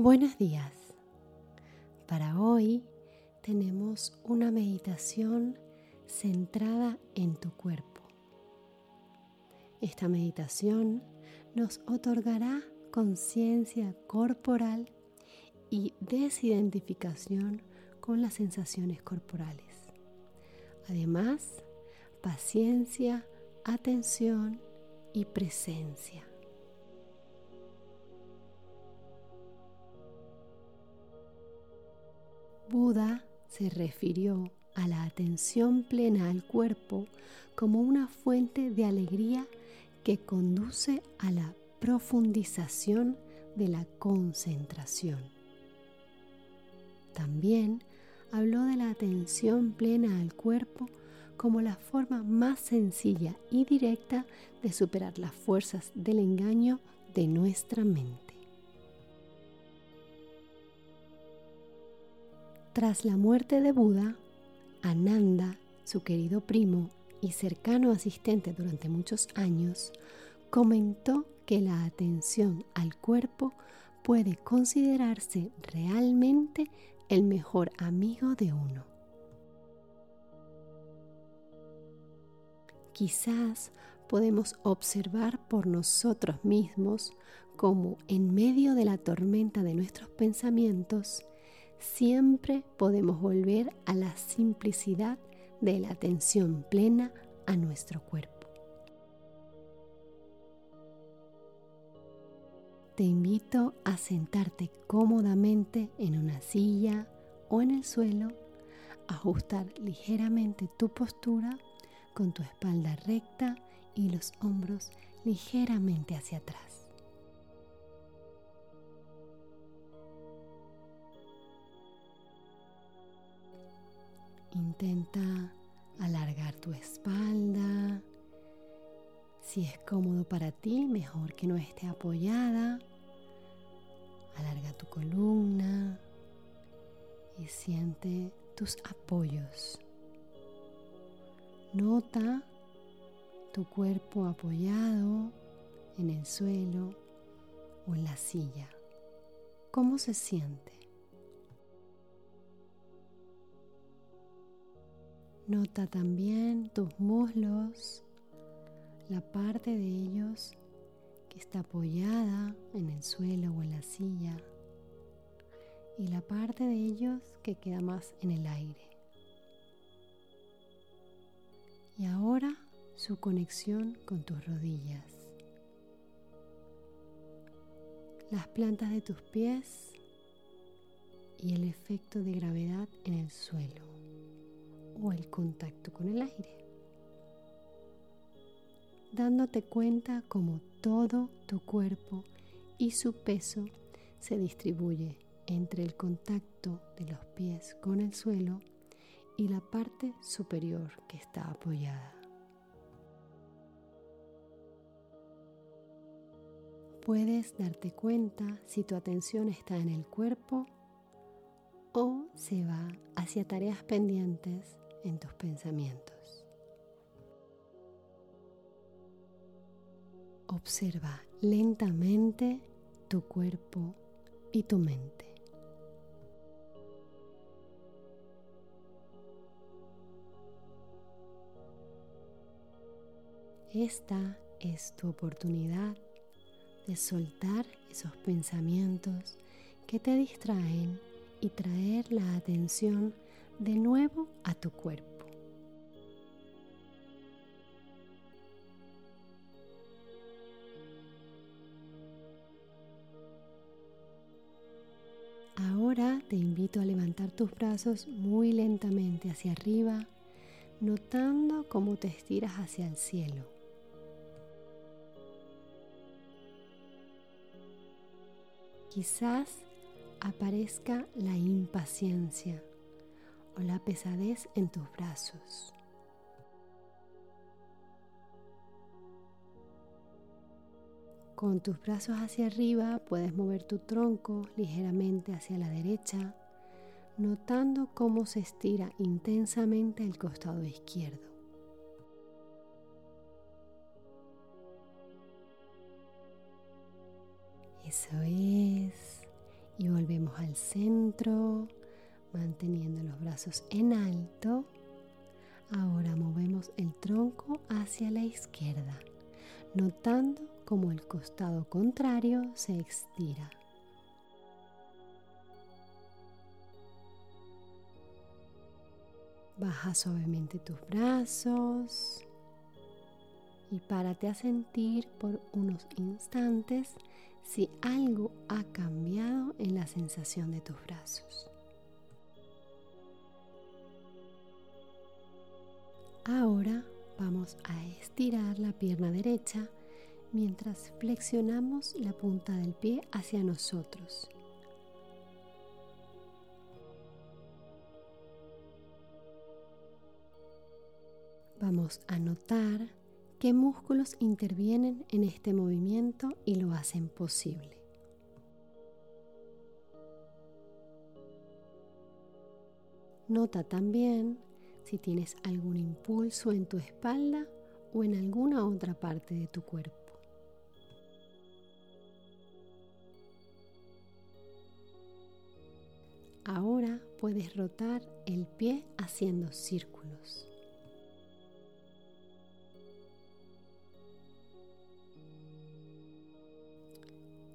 Buenos días. Para hoy tenemos una meditación centrada en tu cuerpo. Esta meditación nos otorgará conciencia corporal y desidentificación con las sensaciones corporales. Además, paciencia, atención y presencia. Buda se refirió a la atención plena al cuerpo como una fuente de alegría que conduce a la profundización de la concentración. También habló de la atención plena al cuerpo como la forma más sencilla y directa de superar las fuerzas del engaño de nuestra mente. Tras la muerte de Buda, Ananda, su querido primo y cercano asistente durante muchos años, comentó que la atención al cuerpo puede considerarse realmente el mejor amigo de uno. Quizás podemos observar por nosotros mismos cómo en medio de la tormenta de nuestros pensamientos siempre podemos volver a la simplicidad de la atención plena a nuestro cuerpo. Te invito a sentarte cómodamente en una silla o en el suelo, ajustar ligeramente tu postura con tu espalda recta y los hombros ligeramente hacia atrás. Intenta alargar tu espalda. Si es cómodo para ti, mejor que no esté apoyada. Alarga tu columna y siente tus apoyos. Nota tu cuerpo apoyado en el suelo o en la silla. ¿Cómo se siente? Nota también tus muslos, la parte de ellos que está apoyada en el suelo o en la silla y la parte de ellos que queda más en el aire. Y ahora su conexión con tus rodillas. Las plantas de tus pies y el efecto de gravedad en el suelo o el contacto con el aire. Dándote cuenta como todo tu cuerpo y su peso se distribuye entre el contacto de los pies con el suelo y la parte superior que está apoyada. Puedes darte cuenta si tu atención está en el cuerpo o se va hacia tareas pendientes en tus pensamientos. Observa lentamente tu cuerpo y tu mente. Esta es tu oportunidad de soltar esos pensamientos que te distraen y traer la atención de nuevo a tu cuerpo. Ahora te invito a levantar tus brazos muy lentamente hacia arriba, notando cómo te estiras hacia el cielo. Quizás aparezca la impaciencia o la pesadez en tus brazos. Con tus brazos hacia arriba puedes mover tu tronco ligeramente hacia la derecha, notando cómo se estira intensamente el costado izquierdo. Eso es. Y volvemos al centro, manteniendo los brazos en alto. Ahora movemos el tronco hacia la izquierda, notando como el costado contrario se estira. Baja suavemente tus brazos y párate a sentir por unos instantes si algo ha cambiado en la sensación de tus brazos. Ahora vamos a estirar la pierna derecha mientras flexionamos la punta del pie hacia nosotros. Vamos a notar qué músculos intervienen en este movimiento y lo hacen posible. Nota también si tienes algún impulso en tu espalda o en alguna otra parte de tu cuerpo. Ahora puedes rotar el pie haciendo círculos.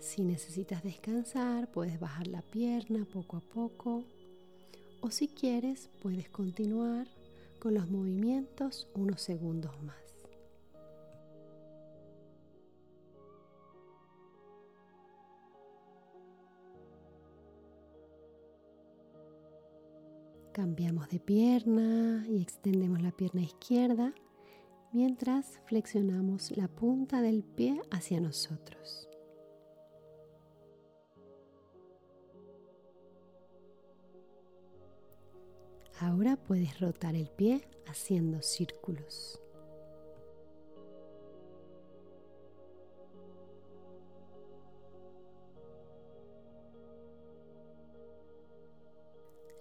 Si necesitas descansar, puedes bajar la pierna poco a poco o si quieres, puedes continuar con los movimientos unos segundos más. Cambiamos de pierna y extendemos la pierna izquierda mientras flexionamos la punta del pie hacia nosotros. Ahora puedes rotar el pie haciendo círculos.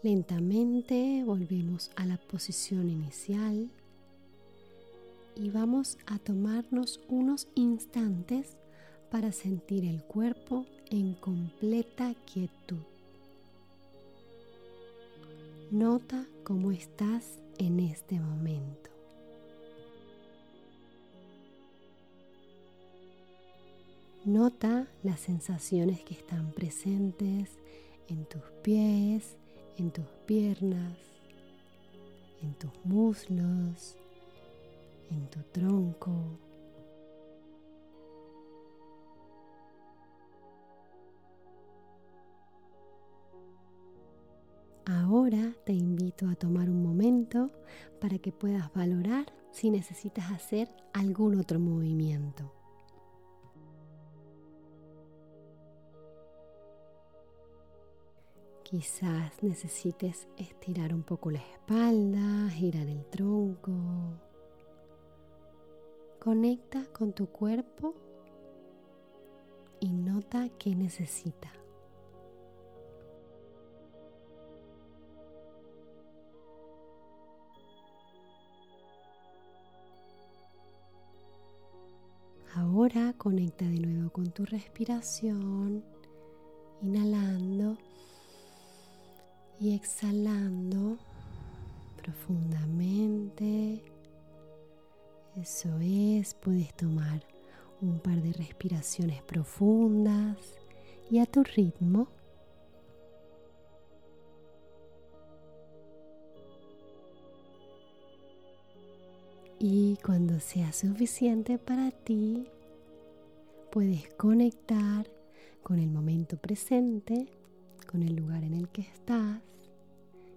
Lentamente volvemos a la posición inicial y vamos a tomarnos unos instantes para sentir el cuerpo en completa quietud. Nota cómo estás en este momento. Nota las sensaciones que están presentes en tus pies, en tus piernas, en tus muslos, en tu tronco. Ahora te invito a tomar un momento para que puedas valorar si necesitas hacer algún otro movimiento. Quizás necesites estirar un poco la espalda, girar el tronco. Conecta con tu cuerpo y nota qué necesita. Ahora conecta de nuevo con tu respiración, inhalando y exhalando profundamente. Eso es, puedes tomar un par de respiraciones profundas y a tu ritmo. Y cuando sea suficiente para ti, puedes conectar con el momento presente con el lugar en el que estás,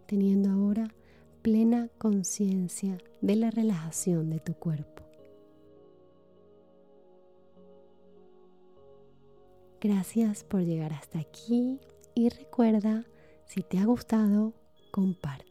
teniendo ahora plena conciencia de la relajación de tu cuerpo. Gracias por llegar hasta aquí y recuerda, si te ha gustado, comparte.